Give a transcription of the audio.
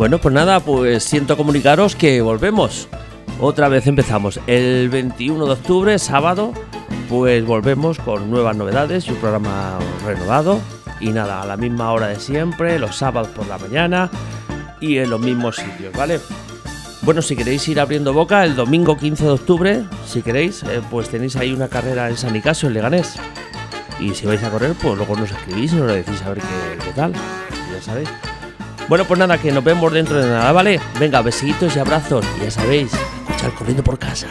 Bueno, pues nada, pues siento comunicaros que volvemos. Otra vez empezamos. El 21 de octubre, sábado, pues volvemos con nuevas novedades y un programa renovado. Y nada, a la misma hora de siempre, los sábados por la mañana y en los mismos sitios, ¿vale? Bueno, si queréis ir abriendo boca, el domingo 15 de octubre, si queréis, eh, pues tenéis ahí una carrera en San Nicasio, en Leganés. Y si vais a correr, pues luego nos escribís y nos lo decís a ver qué, qué tal. Ya sabéis. Bueno, pues nada, que nos vemos dentro de nada, ¿vale? Venga, besitos y abrazos. Y ya sabéis, escuchar corriendo por casa.